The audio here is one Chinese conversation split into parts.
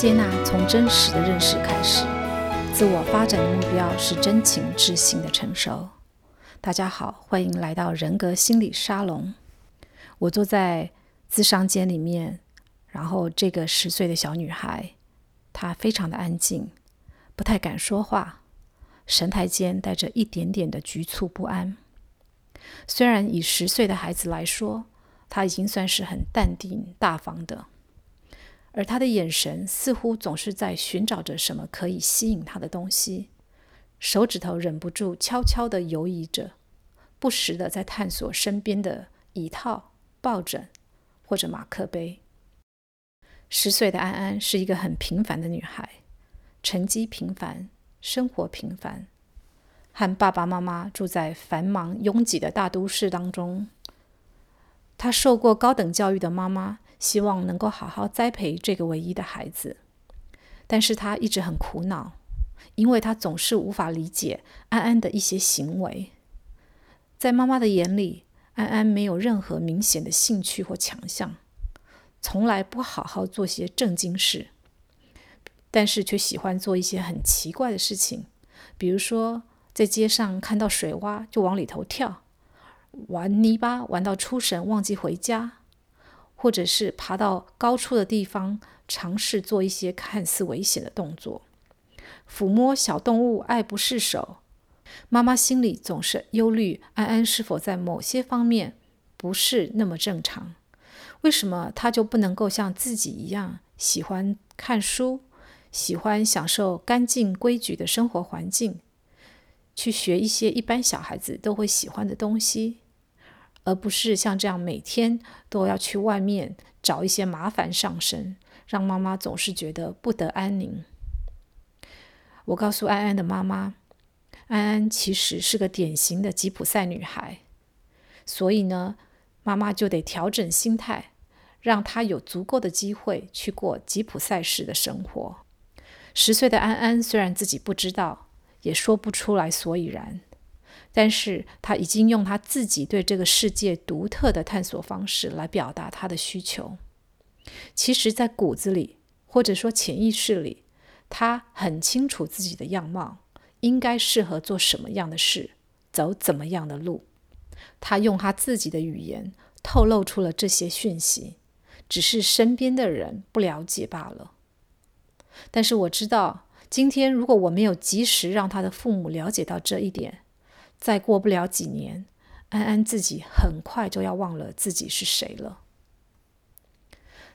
接纳从真实的认识开始，自我发展的目标是真情至性的成熟。大家好，欢迎来到人格心理沙龙。我坐在咨商间里面，然后这个十岁的小女孩，她非常的安静，不太敢说话，神态间带着一点点的局促不安。虽然以十岁的孩子来说，她已经算是很淡定大方的。而他的眼神似乎总是在寻找着什么可以吸引他的东西，手指头忍不住悄悄地游移着，不时地在探索身边的椅套、抱枕或者马克杯。十岁的安安是一个很平凡的女孩，成绩平凡，生活平凡，和爸爸妈妈住在繁忙拥挤的大都市当中。她受过高等教育的妈妈。希望能够好好栽培这个唯一的孩子，但是他一直很苦恼，因为他总是无法理解安安的一些行为。在妈妈的眼里，安安没有任何明显的兴趣或强项，从来不好好做些正经事，但是却喜欢做一些很奇怪的事情，比如说在街上看到水洼就往里头跳，玩泥巴玩到出神忘记回家。或者是爬到高处的地方，尝试做一些看似危险的动作，抚摸小动物爱不释手。妈妈心里总是忧虑安安是否在某些方面不是那么正常。为什么她就不能够像自己一样喜欢看书，喜欢享受干净规矩的生活环境，去学一些一般小孩子都会喜欢的东西？而不是像这样每天都要去外面找一些麻烦上身，让妈妈总是觉得不得安宁。我告诉安安的妈妈，安安其实是个典型的吉普赛女孩，所以呢，妈妈就得调整心态，让她有足够的机会去过吉普赛式的生活。十岁的安安虽然自己不知道，也说不出来所以然。但是他已经用他自己对这个世界独特的探索方式来表达他的需求。其实，在骨子里，或者说潜意识里，他很清楚自己的样貌，应该适合做什么样的事，走怎么样的路。他用他自己的语言透露出了这些讯息，只是身边的人不了解罢了。但是我知道，今天如果我没有及时让他的父母了解到这一点，再过不了几年，安安自己很快就要忘了自己是谁了。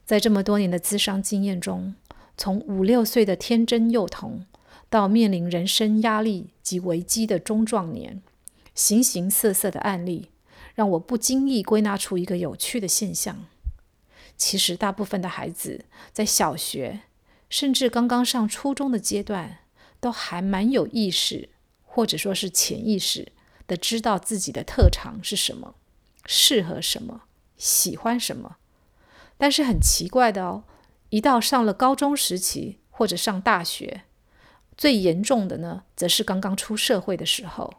在这么多年的咨商经验中，从五六岁的天真幼童，到面临人生压力及危机的中壮年，形形色色的案例，让我不经意归纳出一个有趣的现象：其实大部分的孩子在小学，甚至刚刚上初中的阶段，都还蛮有意识，或者说是潜意识。的知道自己的特长是什么，适合什么，喜欢什么，但是很奇怪的哦，一到上了高中时期或者上大学，最严重的呢，则是刚刚出社会的时候，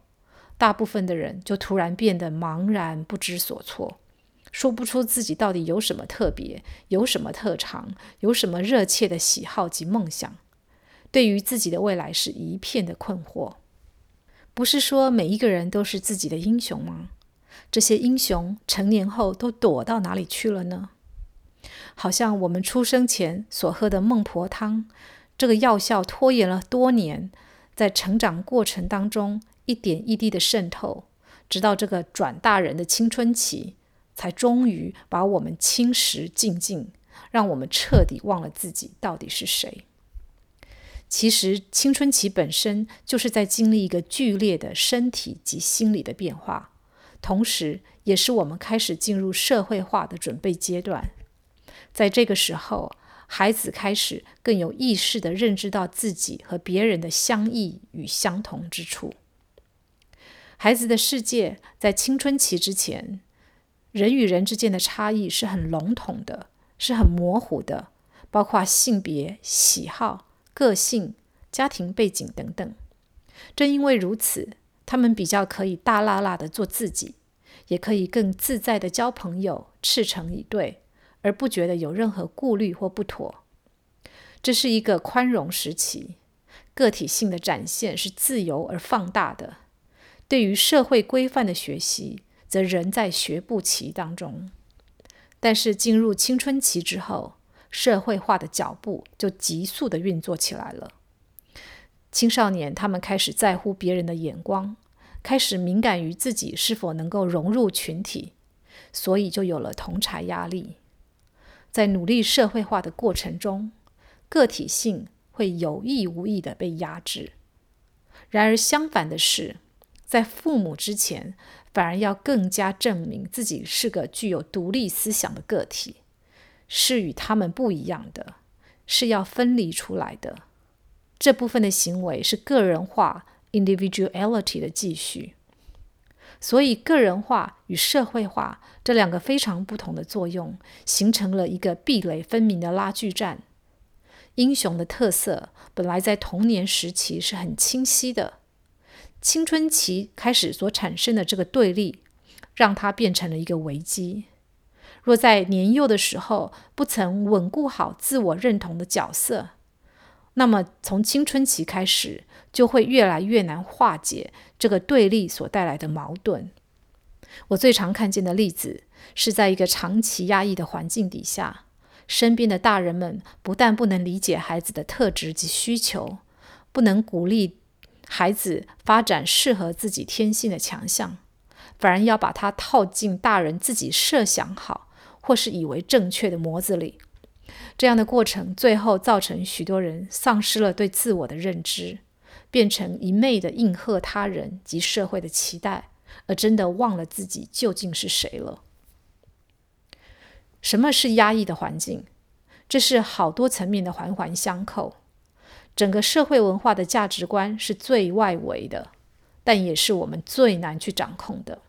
大部分的人就突然变得茫然不知所措，说不出自己到底有什么特别，有什么特长，有什么热切的喜好及梦想，对于自己的未来是一片的困惑。不是说每一个人都是自己的英雄吗？这些英雄成年后都躲到哪里去了呢？好像我们出生前所喝的孟婆汤，这个药效拖延了多年，在成长过程当中一点一滴的渗透，直到这个转大人的青春期，才终于把我们侵蚀净尽，让我们彻底忘了自己到底是谁。其实，青春期本身就是在经历一个剧烈的身体及心理的变化，同时也是我们开始进入社会化的准备阶段。在这个时候，孩子开始更有意识地认知到自己和别人的相异与相同之处。孩子的世界在青春期之前，人与人之间的差异是很笼统的，是很模糊的，包括性别、喜好。个性、家庭背景等等，正因为如此，他们比较可以大剌剌地做自己，也可以更自在地交朋友，赤诚以对，而不觉得有任何顾虑或不妥。这是一个宽容时期，个体性的展现是自由而放大的。对于社会规范的学习，则仍在学步期当中。但是进入青春期之后，社会化的脚步就急速的运作起来了。青少年他们开始在乎别人的眼光，开始敏感于自己是否能够融入群体，所以就有了同侪压力。在努力社会化的过程中，个体性会有意无意的被压制。然而相反的是，在父母之前，反而要更加证明自己是个具有独立思想的个体，是与他们不一样的，是要分离出来的。这部分的行为是个人化 （individuality） 的继续。所以，个人化与社会化这两个非常不同的作用，形成了一个壁垒分明的拉锯战。英雄的特色本来在童年时期是很清晰的，青春期开始所产生的这个对立，让它变成了一个危机。若在年幼的时候不曾稳固好自我认同的角色，那么从青春期开始，就会越来越难化解这个对立所带来的矛盾。我最常看见的例子是在一个长期压抑的环境底下。身边的大人们不但不能理解孩子的特质及需求，不能鼓励孩子发展适合自己天性的强项，反而要把他套进大人自己设想好或是以为正确的模子里。这样的过程最后造成许多人丧失了对自我的认知，变成一昧的应和他人及社会的期待，而真的忘了自己究竟是谁了。什么是压抑的环境？这是好多层面的环环相扣。整个社会文化的价值观是最外围的，但也是我们最难去掌控的。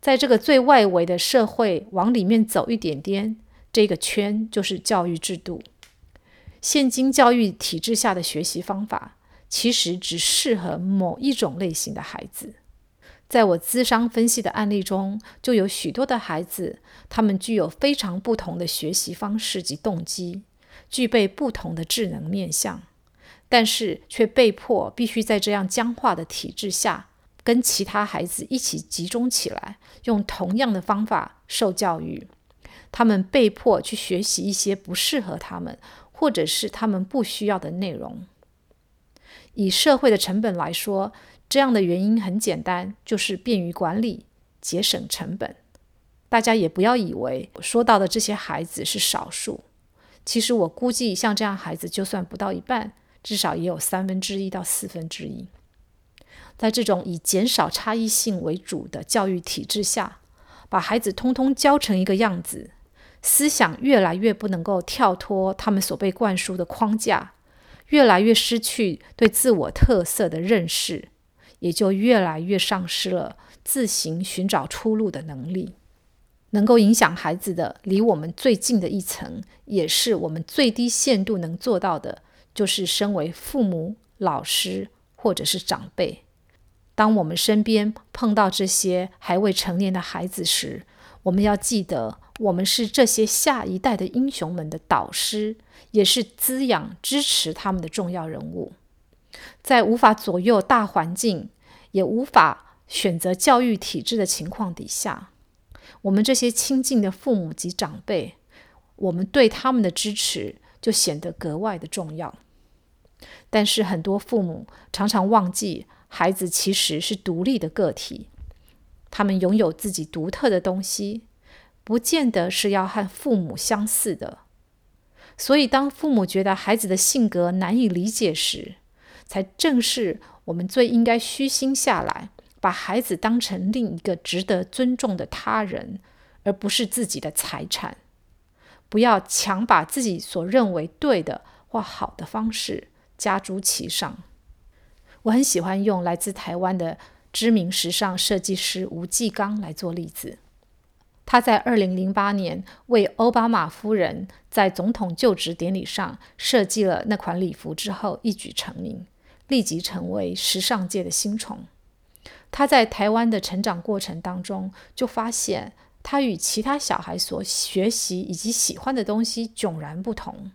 在这个最外围的社会往里面走一点点，这个圈就是教育制度。现今教育体制下的学习方法，其实只适合某一种类型的孩子。在我咨商分析的案例中，就有许多的孩子，他们具有非常不同的学习方式及动机，具备不同的智能面向，但是却被迫必须在这样僵化的体制下，跟其他孩子一起集中起来，用同样的方法受教育。他们被迫去学习一些不适合他们，或者是他们不需要的内容。以社会的成本来说，这样的原因很简单，就是便于管理、节省成本。大家也不要以为我说到的这些孩子是少数，其实我估计像这样孩子就算不到一半，至少也有三分之一到四分之一。在这种以减少差异性为主的教育体制下，把孩子通通教成一个样子，思想越来越不能够跳脱他们所被灌输的框架，越来越失去对自我特色的认识。也就越来越丧失了自行寻找出路的能力。能够影响孩子的，离我们最近的一层，也是我们最低限度能做到的，就是身为父母、老师或者是长辈。当我们身边碰到这些还未成年的孩子时，我们要记得，我们是这些下一代的英雄们的导师，也是滋养、支持他们的重要人物。在无法左右大环境，也无法选择教育体制的情况底下，我们这些亲近的父母及长辈，我们对他们的支持就显得格外的重要。但是很多父母常常忘记，孩子其实是独立的个体，他们拥有自己独特的东西，不见得是要和父母相似的。所以，当父母觉得孩子的性格难以理解时，才正是我们最应该虚心下来，把孩子当成另一个值得尊重的他人，而不是自己的财产。不要强把自己所认为对的或好的方式加诸其上。我很喜欢用来自台湾的知名时尚设计师吴季刚来做例子。他在二零零八年为奥巴马夫人在总统就职典礼上设计了那款礼服之后，一举成名。立即成为时尚界的新宠。他在台湾的成长过程当中，就发现他与其他小孩所学习以及喜欢的东西迥然不同。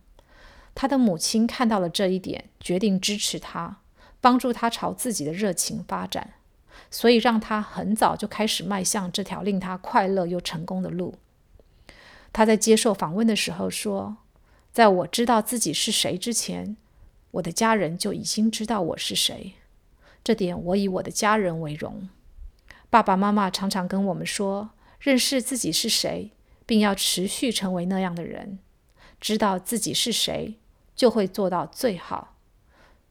他的母亲看到了这一点，决定支持他，帮助他朝自己的热情发展，所以让他很早就开始迈向这条令他快乐又成功的路。他在接受访问的时候说：“在我知道自己是谁之前，我的家人就已经知道我是谁。这点我以我的家人为荣。爸爸妈妈常常跟我们说，认识自己是谁，并要持续成为那样的人。知道自己是谁，就会做到最好。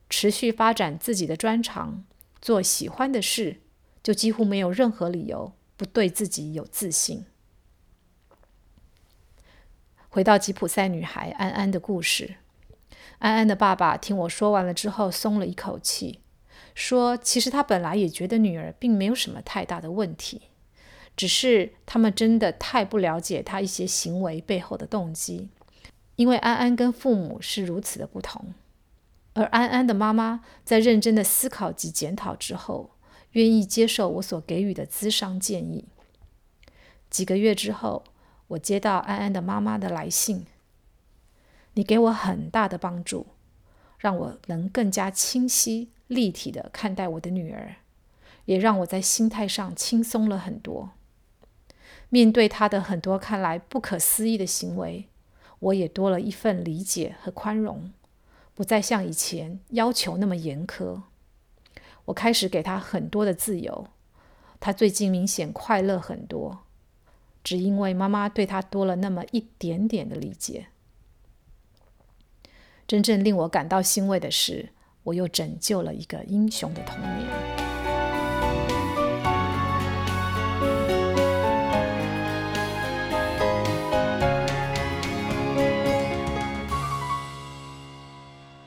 持续发展自己的专长，做喜欢的事，就几乎没有任何理由不对自己有自信。”回到吉普赛女孩安安的故事，安安的爸爸听我说完了之后，松了一口气，说：“其实他本来也觉得女儿并没有什么太大的问题，只是他们真的太不了解她一些行为背后的动机，因为安安跟父母是如此的不同。而安安的妈妈在认真的思考及检讨之后，愿意接受我所给予的咨商建议。几个月之后。”我接到安安的妈妈的来信，你给我很大的帮助，让我能更加清晰、立体地看待我的女儿，也让我在心态上轻松了很多。面对她的很多看来不可思议的行为，我也多了一份理解和宽容，不再像以前要求那么严苛。我开始给他很多的自由，他最近明显快乐很多。只因为妈妈对他多了那么一点点的理解。真正令我感到欣慰的是，我又拯救了一个英雄的童年。